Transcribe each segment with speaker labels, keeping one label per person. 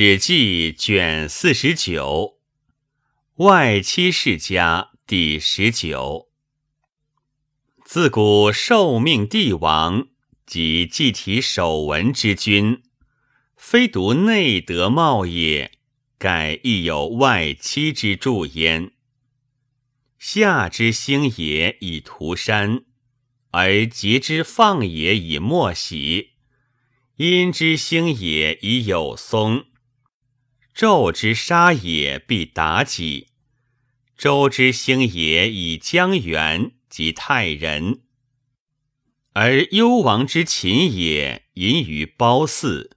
Speaker 1: 史记卷四十九，外戚世家第十九。自古受命帝王及祭体守文之君，非独内德茂也，盖亦有外戚之助焉。夏之兴也以涂山，而桀之放也以莫喜；殷之兴也以有松。纣之杀也，必妲己；周之兴也，以江源及泰人；而幽王之秦也，隐于褒姒。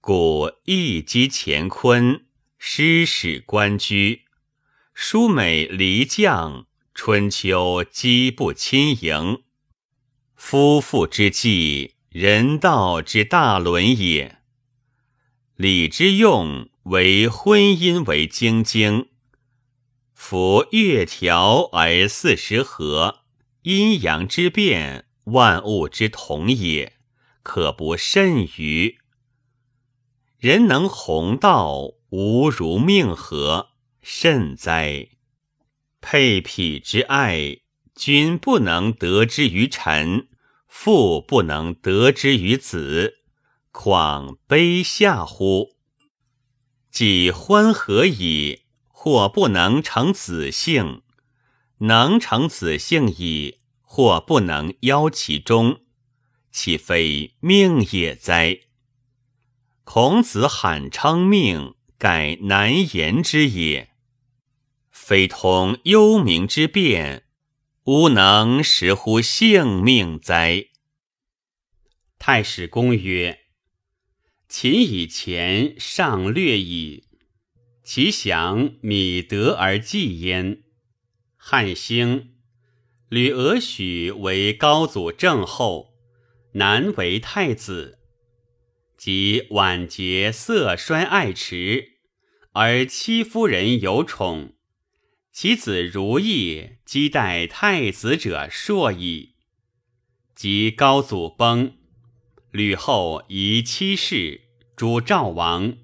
Speaker 1: 故一击乾坤，师使官居；舒美离将，春秋击不亲迎。夫妇之计，人道之大伦也。礼之用，为婚姻为精精。夫月调而四时和，阴阳之变，万物之同也，可不甚于？人能弘道，无如命合，甚哉！配匹之爱，君不能得之于臣，父不能得之于子。况卑下乎？既欢合矣，或不能成子姓；能成子姓矣，或不能邀其中，岂非命也哉？孔子罕称命，盖难言之也。非通幽冥之变，吾能识乎性命哉？
Speaker 2: 太史公曰。秦以前尚略矣，其降米德而祭焉。汉兴，吕俄许为高祖正后，南为太子。及晚节色衰爱弛，而戚夫人有宠，其子如意积待太子者硕矣。及高祖崩。吕后遗妻室，主赵王，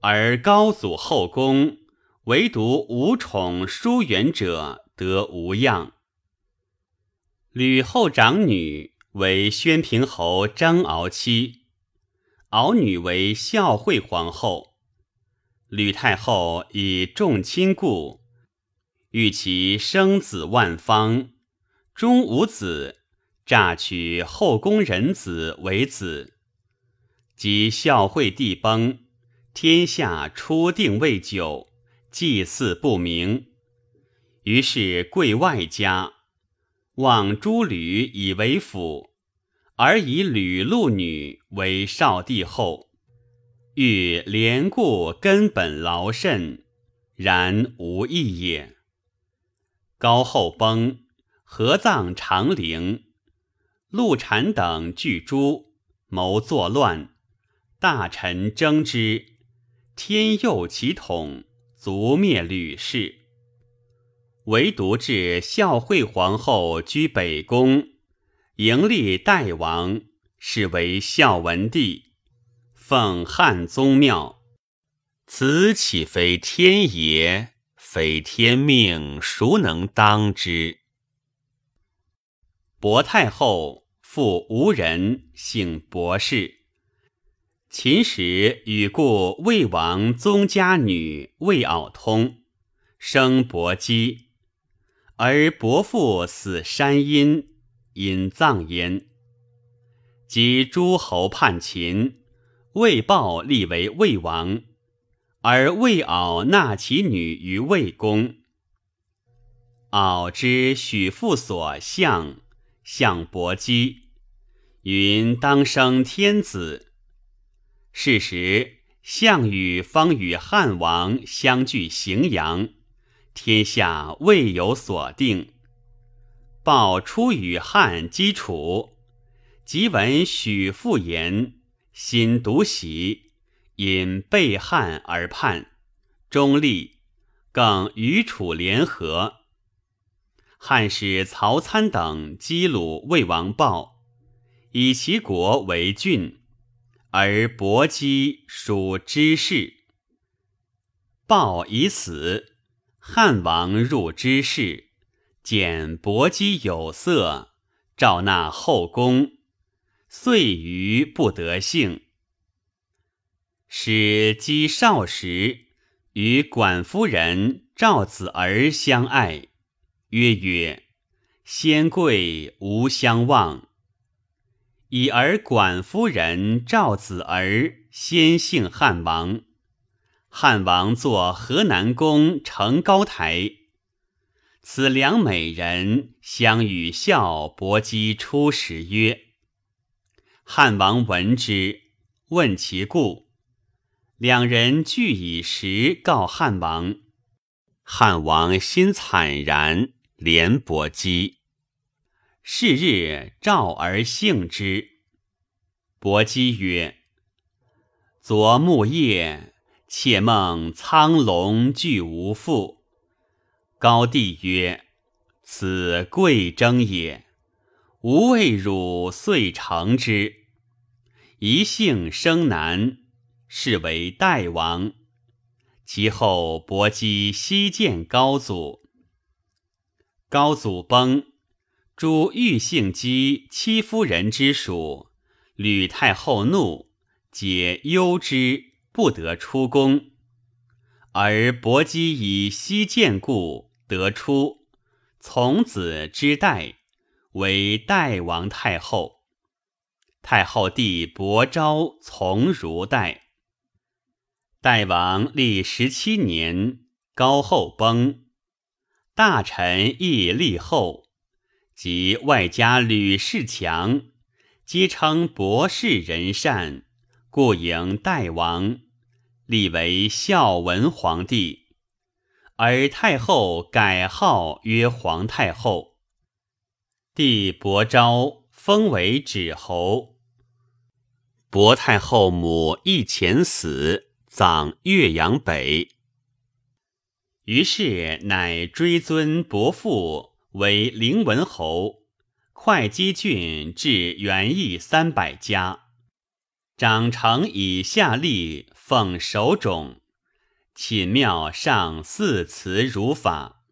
Speaker 2: 而高祖后宫唯独无宠疏远者，得无恙。吕后长女为宣平侯张敖妻，敖女为孝惠皇后。吕太后以重亲故，欲其生子万方，终无子。诈取后宫人子为子，及孝惠帝崩，天下初定未久，祭祀不明。于是贵外家望诸吕以为辅，而以吕禄女为少帝后，欲连固根本劳甚，然无益也。高后崩，合葬长陵。陆产等聚诸谋作乱，大臣争之，天佑其统，卒灭吕氏。唯独至孝惠皇后居北宫，迎立代王，是为孝文帝，奉汉宗庙。此岂非天也？非天命，孰能当之？薄太后。父无人，姓薄氏。秦时与故魏王宗家女魏媪通，生伯姬，而伯父死山阴，因葬焉。及诸侯叛秦，魏豹立为魏王，而魏媪纳其女于魏公。媪之许父所向，向伯姬。云当生天子。是时，项羽方与汉王相距荥阳，天下未有所定。报出与汉击楚，即闻许父言，心独喜，因背汉而叛，中立，更与楚联合。汉使曹参等击虏魏王豹。以其国为郡，而伯姬属知氏。鲍已死，汉王入知氏，见伯姬有色，召纳后宫，遂余不得幸。使姬少时，与管夫人赵子儿相爱，曰曰：“先贵无相忘。”以而管夫人赵子儿先幸汉王，汉王作河南宫成高台。此两美人相与笑伯姬出时曰：“汉王闻之，问其故。两人俱以实告汉王。汉王心惨然，怜伯姬。”是日，召而幸之。伯姬曰：“昨暮夜，妾梦苍龙俱无复。”高帝曰：“此贵征也，吾为汝遂成之。一幸生男，是为代王。其后，伯姬西见高祖。高祖崩。”诸欲幸姬戚夫人之属，吕太后怒，解忧之，不得出宫。而伯姬以西见故得出，从子之代，为代王太后。太后弟伯昭从如代。代王历十七年，高后崩，大臣亦立后。及外加吕氏强，皆称博士仁善，故迎代王，立为孝文皇帝。而太后改号曰皇太后。帝伯昭封为止侯。伯太后母一前死，葬岳阳北。于是乃追尊伯父。为灵文侯，会稽郡至园邑三百家，长成以下吏奉首冢，寝庙上祀祠如法。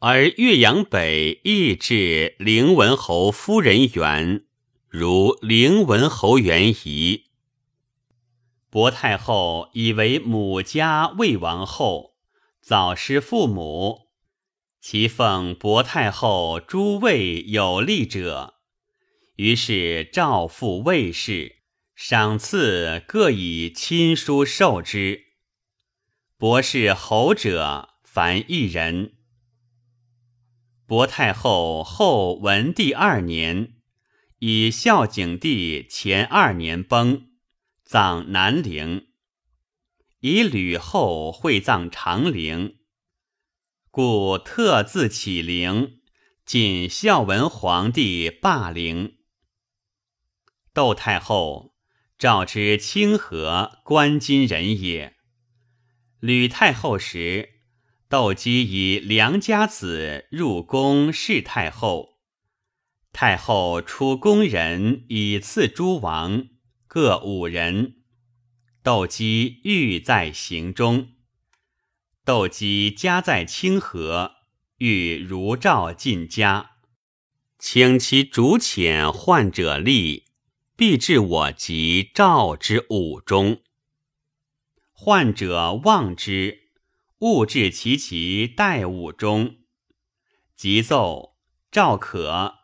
Speaker 2: 而岳阳北亦至灵文侯夫人园，如灵文侯园仪。薄太后以为母家魏王后，早失父母。其奉薄太后诸位有力者，于是诏复卫士，赏赐各以亲书授之。博士侯者凡一人。薄太后后文帝二年，以孝景帝前二年崩，葬南陵。以吕后会葬长陵。故特自起陵，谨孝文皇帝霸陵。窦太后召之清河关津人也。吕太后时，窦姬以良家子入宫侍太后。太后出宫人以赐诸王各五人，窦姬欲在行中。窦姬家在清河，欲如诏进家，请其主遣患者立，必至我及赵之五中。患者望之，勿至其其待五中。即奏赵可，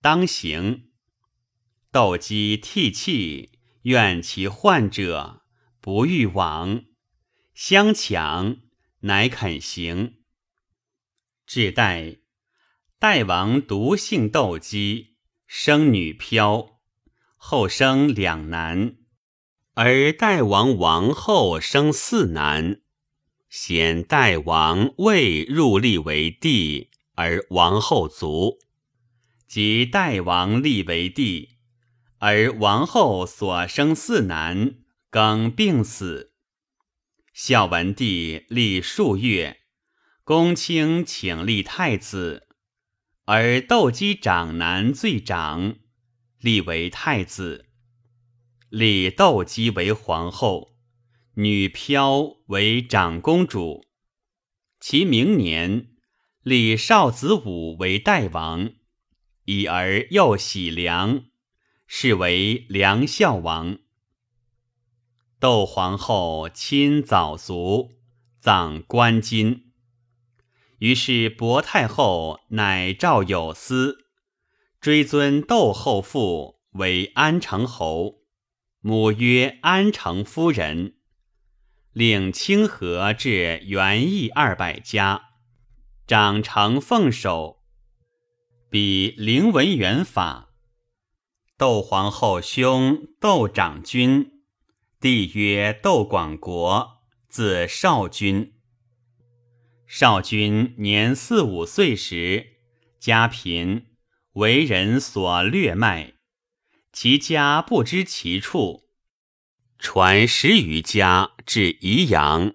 Speaker 2: 当行。窦姬涕泣，愿其患者不欲往，相强。乃肯行。至代，代王独姓窦姬，生女飘，后生两男，而代王王后生四男。显代王未入立为帝，而王后卒；即代王立为帝，而王后所生四男更病死。孝文帝立数月，公卿请立太子，而窦姬长男最长，立为太子。立窦姬为皇后，女飘为长公主。其明年，立少子武为代王，以儿又喜良，是为梁孝王。窦皇后亲早卒，葬关津。于是薄太后乃诏有司，追尊窦后父为安成侯。母曰安成夫人，领清河至元义二百家，长成奉守，比灵文元法。窦皇后兄窦长君，帝曰窦广国，字少君。少君年四五岁时，家贫，为人所掠卖。其家不知其处，传十余家至宜阳，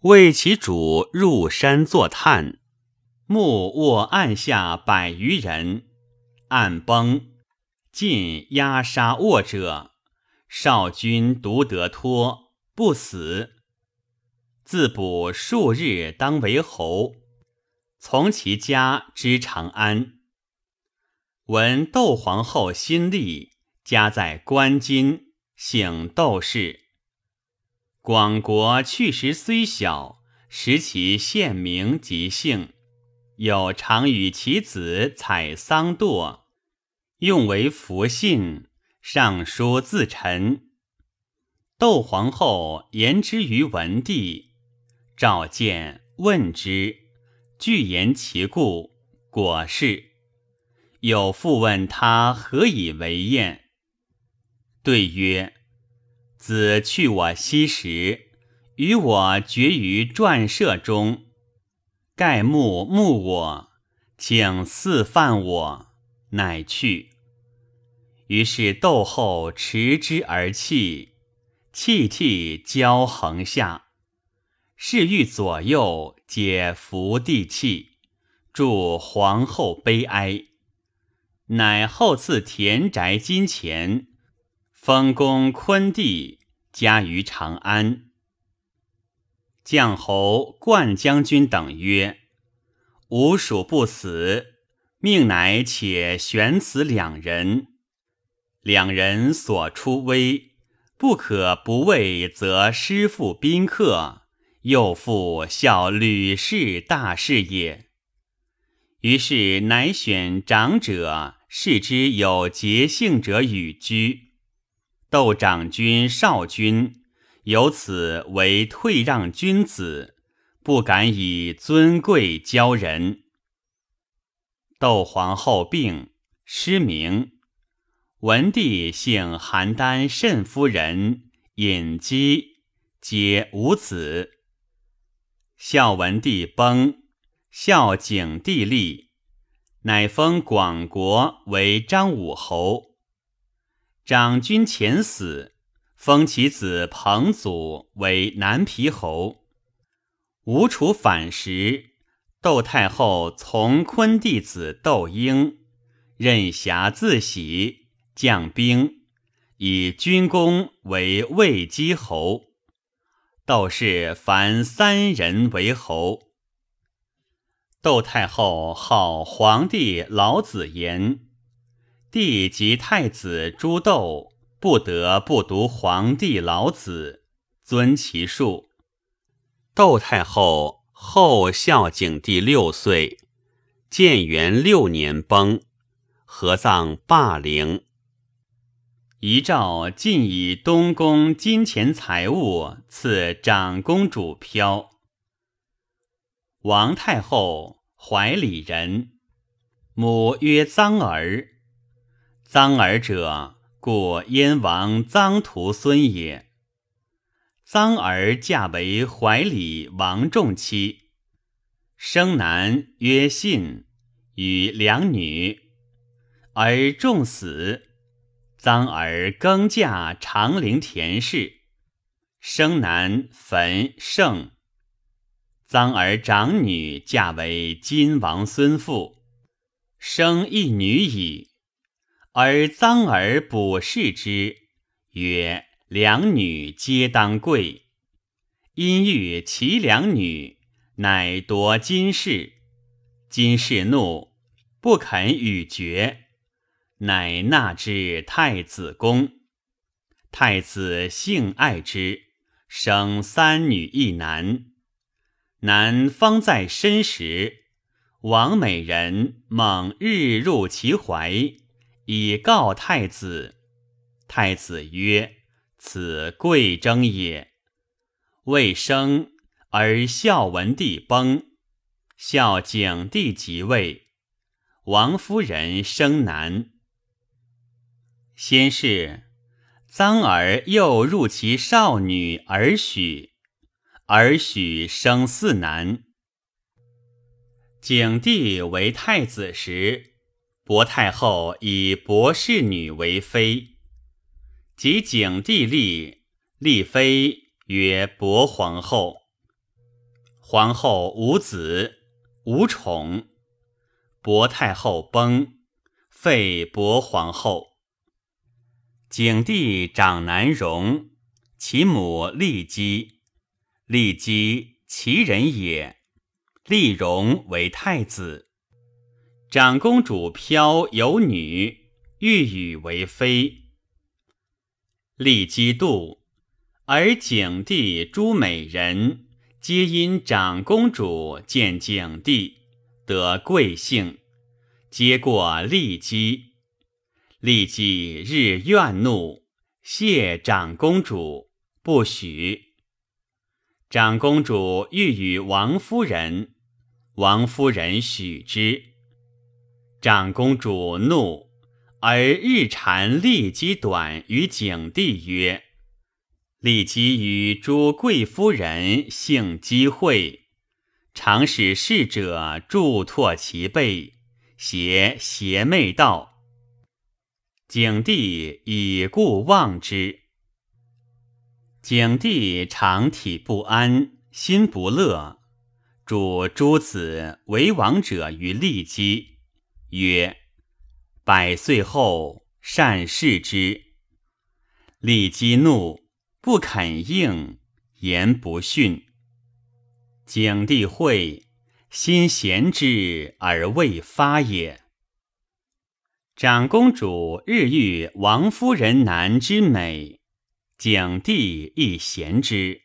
Speaker 2: 为其主入山作探，目卧案下百余人，案崩，尽压杀卧者。少君独得脱，不死。自卜数日，当为侯，从其家之长安。闻窦皇后新立。家在关津，姓窦氏。广国去时虽小，识其县名及姓，有常与其子采桑垛，用为符信，上书自陈。窦皇后言之于文帝，召见问之，具言其故，果是。有复问他何以为验。对曰：“子去我西时，与我绝于传舍中。盖目目我，请赐饭我，乃去。于是窦后持之而泣，泣涕交横下。侍御左右皆伏地泣，祝皇后悲哀。乃后赐田宅金钱。”封公昆帝，家于长安。将侯冠将军等曰：“吾属不死，命乃且选此两人。两人所出微，不可不畏，则师父宾客，又复效吕氏大事也。”于是乃选长者，视之有节性者与居。窦长君、少君由此为退让君子，不敢以尊贵教人。窦皇后病，失明。文帝幸邯郸慎夫人尹姬，皆无子。孝文帝崩，孝景帝立，乃封广国为张武侯。长君前死，封其子彭祖为南皮侯。吴楚反时，窦太后从昆弟子窦婴，任侠自喜，将兵以军功为魏姬侯。窦氏凡三人为侯。窦太后号皇帝老子言。帝及太子朱窦不得不读皇帝老子，尊其术。窦太后后孝景帝六岁，建元六年崩，合葬霸陵。遗诏尽以东宫金钱财物赐长公主飘。王太后怀里人，母曰臧儿。臧儿者，故燕王臧荼孙也。臧儿嫁为怀里王仲妻，生男曰信，与两女。而仲死，臧儿更嫁长陵田氏，生男坟盛。臧儿长女嫁为金王孙妇，生一女矣。而臧儿卜视之，曰：“两女皆当贵。”因欲其两女，乃夺金氏。金氏怒，不肯与绝，乃纳之太子宫。太子性爱之，生三女一男。男方在身时，王美人猛日入其怀，以告太子。太子曰：“此贵征也。”未生，而孝文帝崩，孝景帝即位，王夫人生男。先是，臧儿又入其少女儿许，儿许生四男。景帝为太子时，薄太后以薄氏女为妃。及景帝立，立妃曰薄皇后。皇后无子，无宠。薄太后崩，废薄皇后。景帝长男荣，其母骊姬，骊姬其人也，立荣为太子。长公主飘有女，欲与为妃。立姬妒，而景帝诸美人皆因长公主见景帝得贵姓，皆过立姬。立姬日怨怒，谢长公主，不许。长公主欲与王夫人，王夫人许之。长公主怒。而日缠立姬短于景帝曰：“立姬与诸贵夫人性机会，常使侍者助拓其背，挟邪媚道。”景帝以故忘之。景帝常体不安，心不乐，主诸子为王者于立姬，曰。百岁后，善视之。利基怒，不肯应，言不逊。景帝会，心贤之而未发也。长公主日遇王夫人男之美，景帝亦贤之。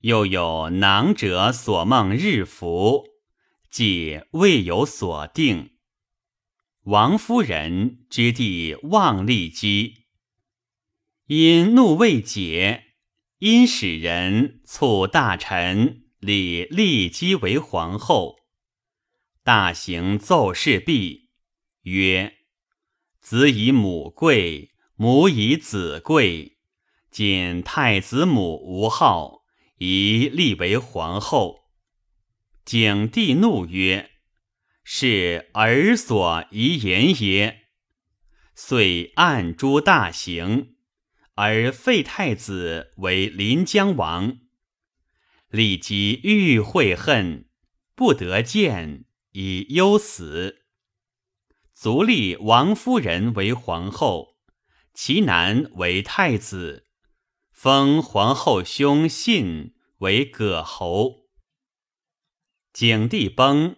Speaker 2: 又有囊者所梦日服，即未有所定。王夫人之弟望立姬，因怒未解，因使人促大臣立立姬为皇后。大行奏事毕，曰：“子以母贵，母以子贵。今太子母无号，宜立为皇后。”景帝怒曰。是儿所遗言也，遂按诛大刑，而废太子为临江王。立即欲悔恨，不得见，以忧死。卒立王夫人为皇后，其男为太子，封皇后兄信为葛侯。景帝崩。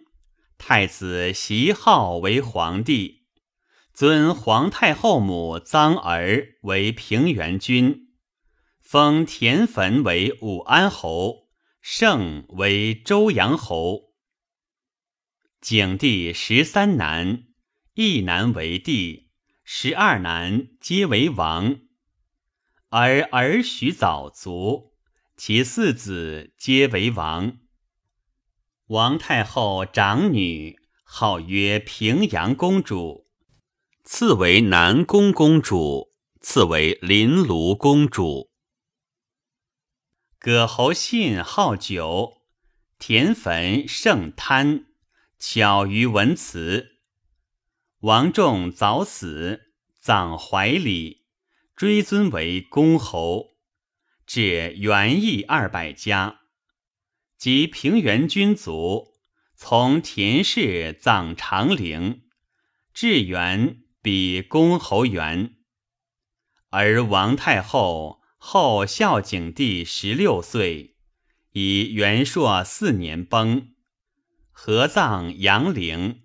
Speaker 2: 太子袭号为皇帝，尊皇太后母臧儿为平原君，封田汾为武安侯，盛为周阳侯。景帝十三男，一男为帝，十二男皆为王。而儿许早卒，其四子皆为王。王太后长女号曰平阳公主，次为南宫公主，次为临泸公主。葛侯信好酒，田汾盛贪，巧于文辞。王仲早死，葬怀里，追尊为公侯，至元义二百家。及平原君族，从田氏葬长陵，至元比公侯元。而王太后后孝景帝十六岁，以元朔四年崩，合葬阳陵。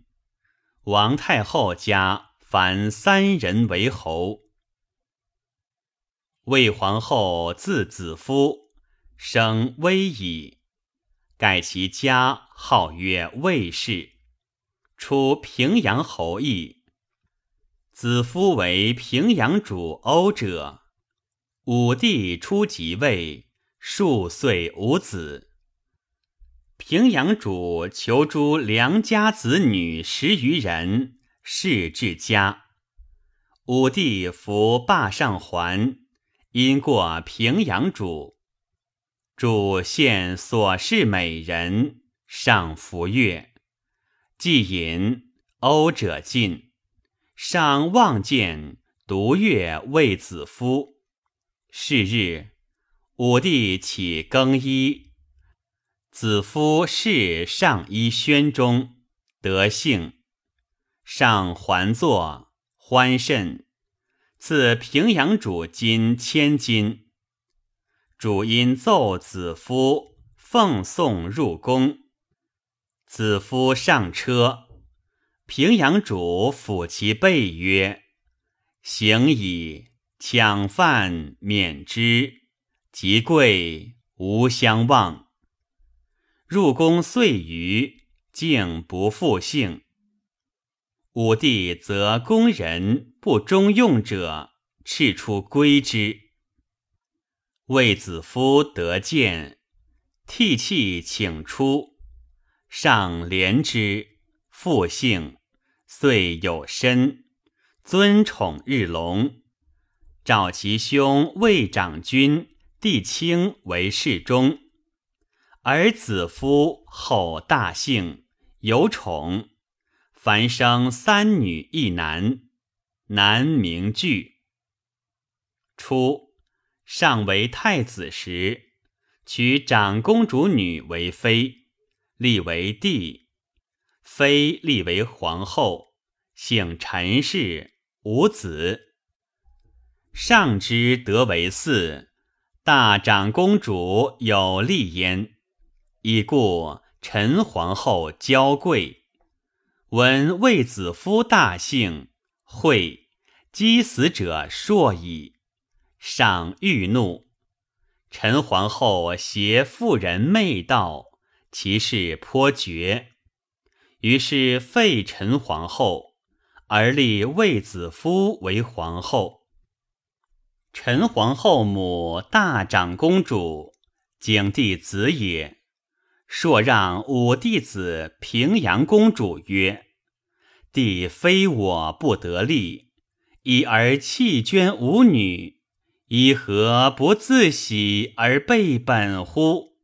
Speaker 2: 王太后家凡三人为侯。魏皇后字子夫，生威矣，盖其家号曰魏氏，出平阳侯邑。子夫为平阳主欧者。武帝初即位，数岁无子。平阳主求诸良家子女十余人，是至家。武帝服霸上还。因过平阳主，主献所侍美人，上服乐，既饮，欧者尽，上望见独乐为子夫。是日，武帝起更衣，子夫侍上衣轩中，得幸，上还坐，欢甚。赐平阳主金千金，主因奏子夫奉送入宫，子夫上车，平阳主抚其背曰：“行矣，抢饭免之，即贵无相忘。”入宫岁余，竟不复姓。武帝则宫人不中用者，斥出归之。卫子夫得见，涕泣请出，上怜之，复姓，遂有身，尊宠日隆，召其兄卫长君帝卿为侍中，而子夫后大幸，有宠。凡生三女一男，男名具。初，上为太子时，娶长公主女为妃，立为帝。妃立为皇后，姓陈氏，无子。上之得为嗣，大长公主有立焉，已故陈皇后娇贵。闻卫子夫大幸，会击死者硕矣。上欲怒，陈皇后携妇人媚道，其事颇绝。于是废陈皇后，而立卫子夫为皇后。陈皇后母大长公主，景帝子也。朔让五弟子平阳公主曰。帝非我不得力，已而弃捐吾女，以何不自喜而备本乎？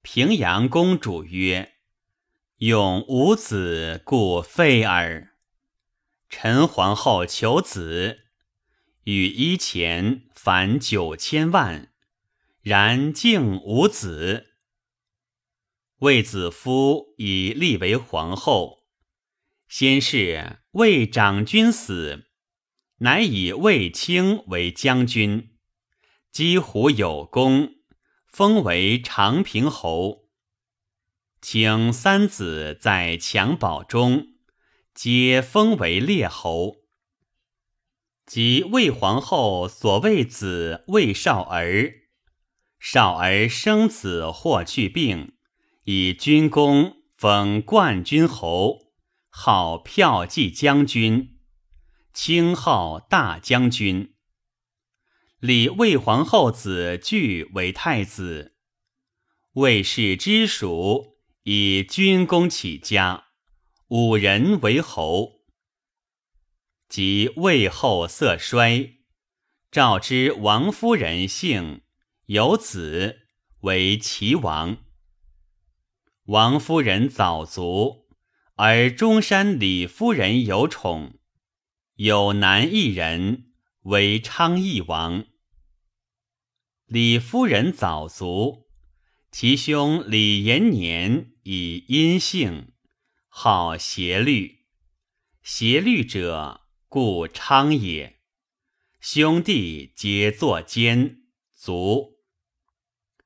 Speaker 2: 平阳公主曰：“永无子，故废耳。”陈皇后求子，与衣钱凡九千万，然竟无子。卫子夫以立为皇后。先是魏长君死，乃以卫青为将军，击虎有功，封为长平侯。请三子在襁褓中，皆封为列侯。即魏皇后所谓子魏少儿，少儿生子或去病，以军功封冠军侯。号骠骑将军，清号大将军。立魏皇后子据为太子，魏氏之属以军功起家，五人为侯。及魏后色衰，召之王夫人姓，有子为齐王。王夫人早卒。而中山李夫人有宠，有男一人为昌邑王。李夫人早卒，其兄李延年以阴性，好邪律。邪律者，故昌也。兄弟皆作奸，卒。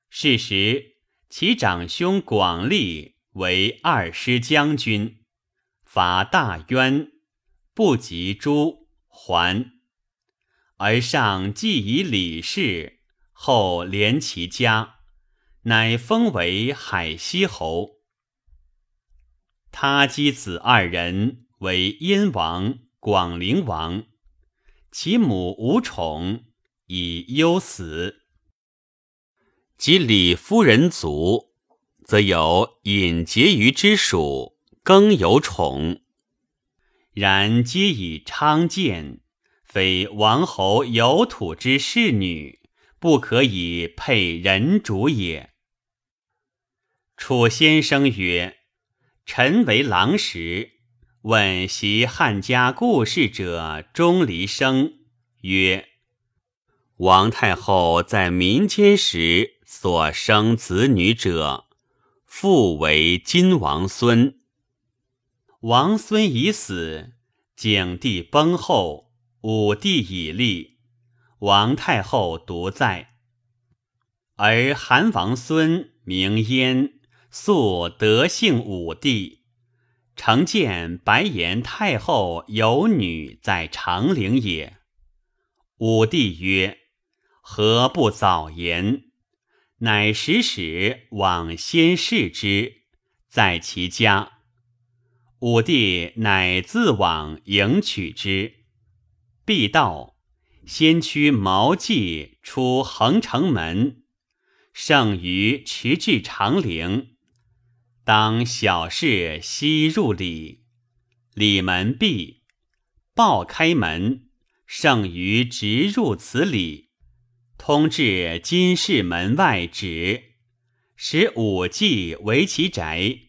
Speaker 2: 是时，其长兄广利为二师将军，伐大渊，不及诛，还。而上既以李氏，后连其家，乃封为海西侯。他姬子二人为燕王、广陵王，其母无宠，以忧死。
Speaker 1: 及李夫人族，则有隐结于之属，更有宠。
Speaker 2: 然皆以昌见，非王侯有土之侍女，不可以配人主也。楚先生曰：“臣为郎时，问习汉家故事者，钟离生曰：‘
Speaker 1: 王太后在民间时。’”所生子女者，父为金王孙。
Speaker 2: 王孙已死，景帝崩后，武帝已立，王太后独在。而韩王孙名燕，素德姓武帝，承见白颜太后有女在长陵也。武帝曰：“何不早言？”乃使使往先视之，在其家。武帝乃自往迎取之。必到，先驱毛季出横城门，胜于驰至长陵。当小事西入里，里门闭，报开门，胜于直入此里。通至金氏门外止，使武季为其宅。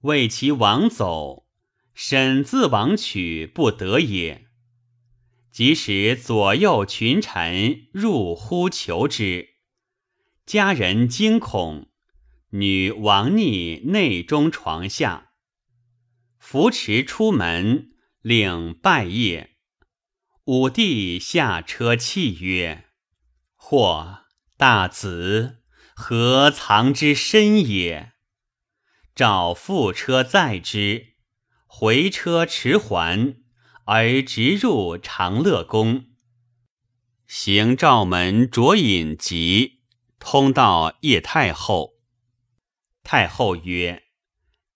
Speaker 2: 为其王走，审自王取不得也。即使左右群臣入呼求之，家人惊恐，女王逆内中床下，扶持出门，令拜谒。武帝下车泣曰。或大子何藏之深也？召副车载之，回车迟缓，而直入长乐宫。
Speaker 1: 行赵门卓隐疾，通到叶太后。
Speaker 2: 太后曰：“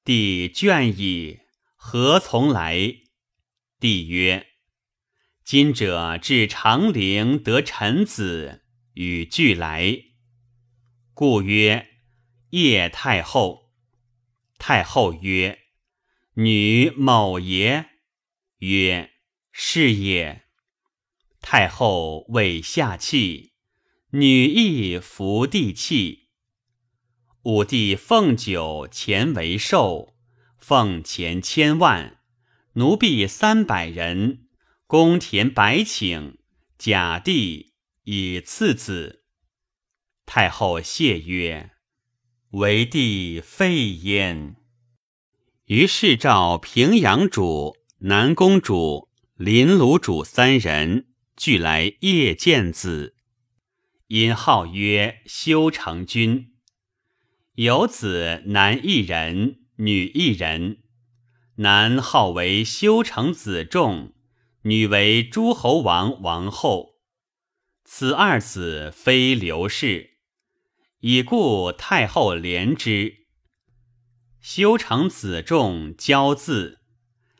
Speaker 2: 帝倦矣，何从来？”帝曰：“今者至长陵得臣子。”与俱来，故曰叶太后。太后曰：“女某爷。”曰：“是也。”太后谓下气，女亦伏地泣。武帝奉酒钱为寿，奉钱千万，奴婢三百人，宫田百顷，甲地。以次子，太后谢曰：“为帝废焉。”
Speaker 1: 于是召平阳主、南宫主、临鲁主三人俱来谒见子，
Speaker 2: 因号曰修成君。有子男一人，女一人。男号为修成子仲，女为诸侯王王后。此二子非刘氏，已故太后怜之。修成子重骄恣，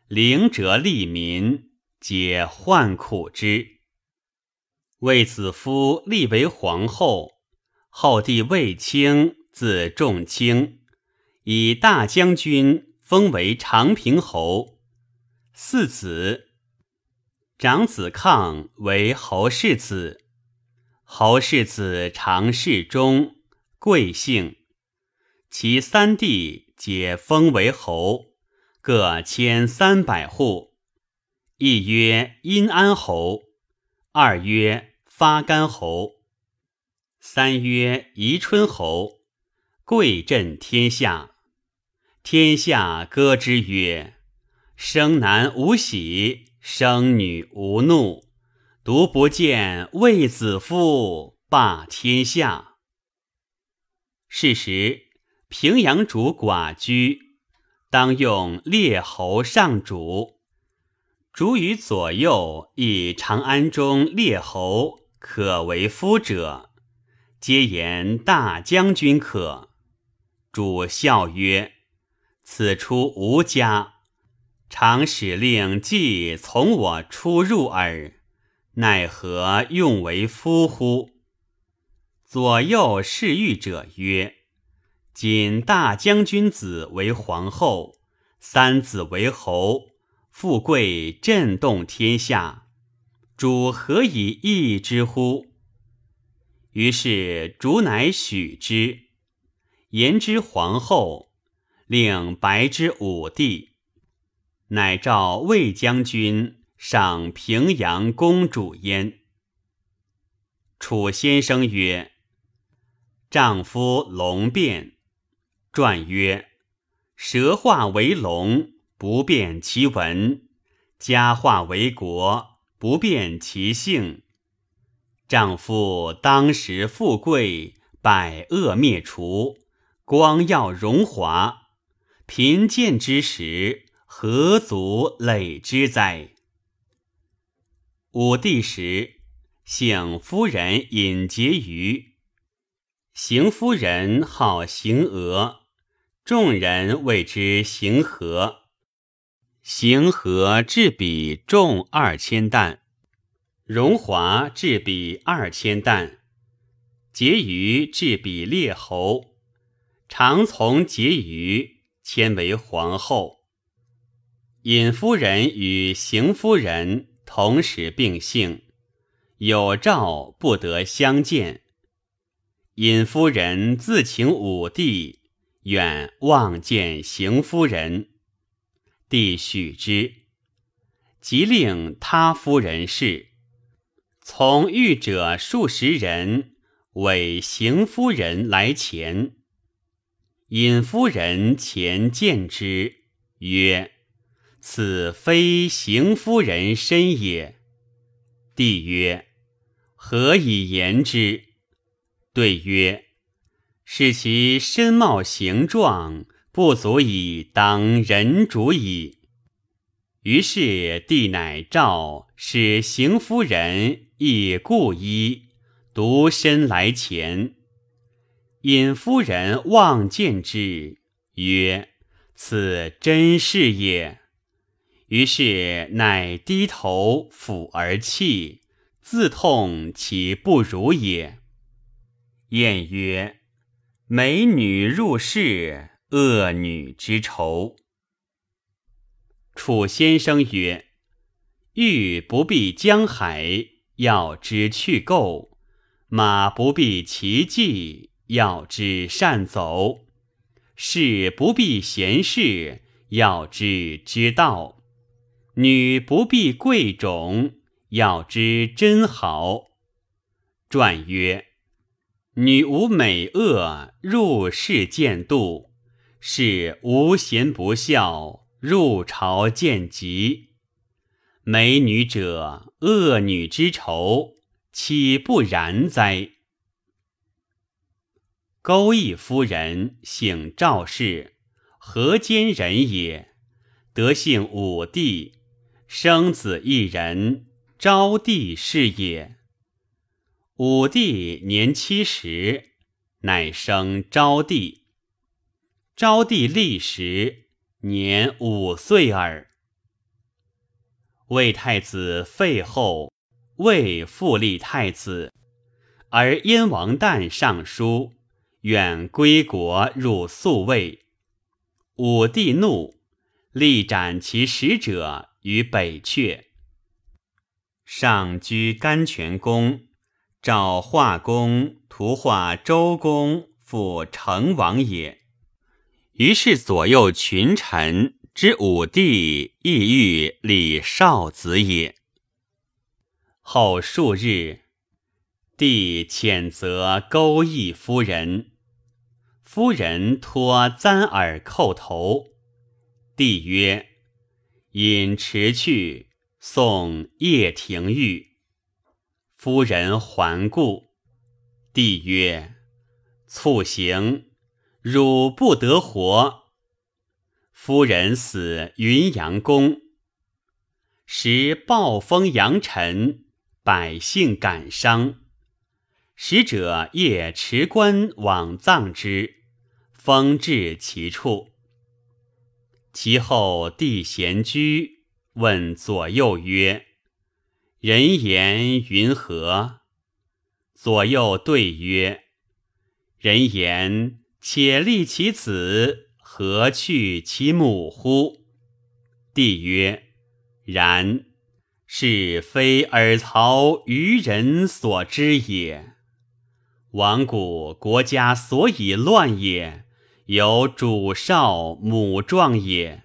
Speaker 2: 灵哲利民，皆患苦之。卫子夫立为皇后，后帝卫青字仲卿，以大将军封为长平侯。四子，长子抗为侯世子。侯世子常侍中，贵姓，其三弟皆封为侯，各千三百户。一曰阴安侯，二曰发干侯，三曰宜春侯，贵震天下。天下歌之曰：生男无喜，生女无怒。独不见卫子夫霸天下。是时，平阳主寡居，当用列侯上主。主与左右以长安中列侯可为夫者，皆言大将军可。主笑曰：“此出吾家，常使令既从我出入耳，奈何用为夫乎？”左右侍御者曰：“今大将军子为皇后，三子为侯，富贵震动天下，主何以易之乎？”于是主乃许之。言之皇后，令白之武帝，乃召魏将军赏平阳公主焉。楚先生曰：“丈夫龙变。”传曰：“蛇化为龙，不变其文；家化为国，不变其性。丈夫当时富贵，百恶灭除。”光耀荣华，贫贱之时，何足累之哉？武帝时，幸夫人尹婕妤，邢夫人号邢娥，众人谓之邢和。邢和制彼重二千担，荣华制笔二千担，婕妤制笔列侯。常从婕妤迁为皇后。尹夫人与邢夫人同时并幸，有诏不得相见。尹夫人自请武帝，愿望见邢夫人，帝许之，即令他夫人侍，从御者数十人，委邢夫人来前。尹夫人前见之，曰：“此非邢夫人身也。”帝曰：“何以言之？”对曰：“是其身貌形状，不足以当人主矣。”于是帝乃诏使邢夫人以故衣，独身来前。尹夫人望见之，曰：“此真是也。”于是乃低头抚而泣，自痛其不如也。晏曰：“美女入室，恶女之仇。”楚先生曰：“欲不避江海，要之去垢；马不避其迹。”要之善走，士不避贤士；要之之道，女不避贵种；要知真好。传曰：女无美恶，入室见度；是无贤不孝，入朝见疾。美女者，恶女之仇，岂不然哉？勾弋夫人姓赵氏，河间人也。德姓武帝，生子一人，昭帝是也。武帝年七十，乃生昭帝。昭帝立时，年五岁耳。魏太子废后，魏复立太子，而燕王旦上书。愿归国入宿卫，武帝怒，力斩其使者于北阙。上居甘泉宫，召画工图画周公复成王也。于是左右群臣之武帝意欲立少子也。后数日。帝谴责勾弋夫人，夫人托簪耳叩头。帝曰：“引迟去，送叶廷玉。”夫人还故。帝曰：“促行，汝不得活。”夫人死云阳宫。时暴风扬尘，百姓感伤。使者夜持棺往葬之，风至其处。其后帝闲居，问左右曰：“人言云何？”左右对曰：“人言且立其子，何去其母乎？”帝曰：“然，是非尔曹愚人所知也。”亡古国家所以乱也，有主少母壮也。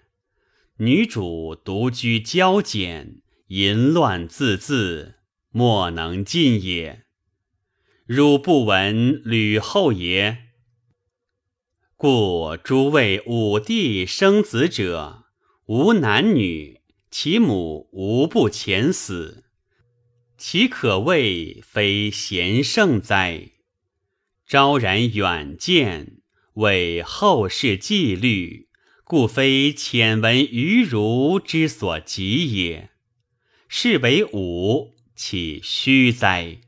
Speaker 2: 女主独居骄俭，淫乱自恣，莫能尽也。汝不闻吕后也？故诸位武帝生子者，无男女，其母无不前死，其可谓非贤圣哉？昭然远见，为后世纪律，故非浅闻愚儒之所及也。是为武，岂虚哉？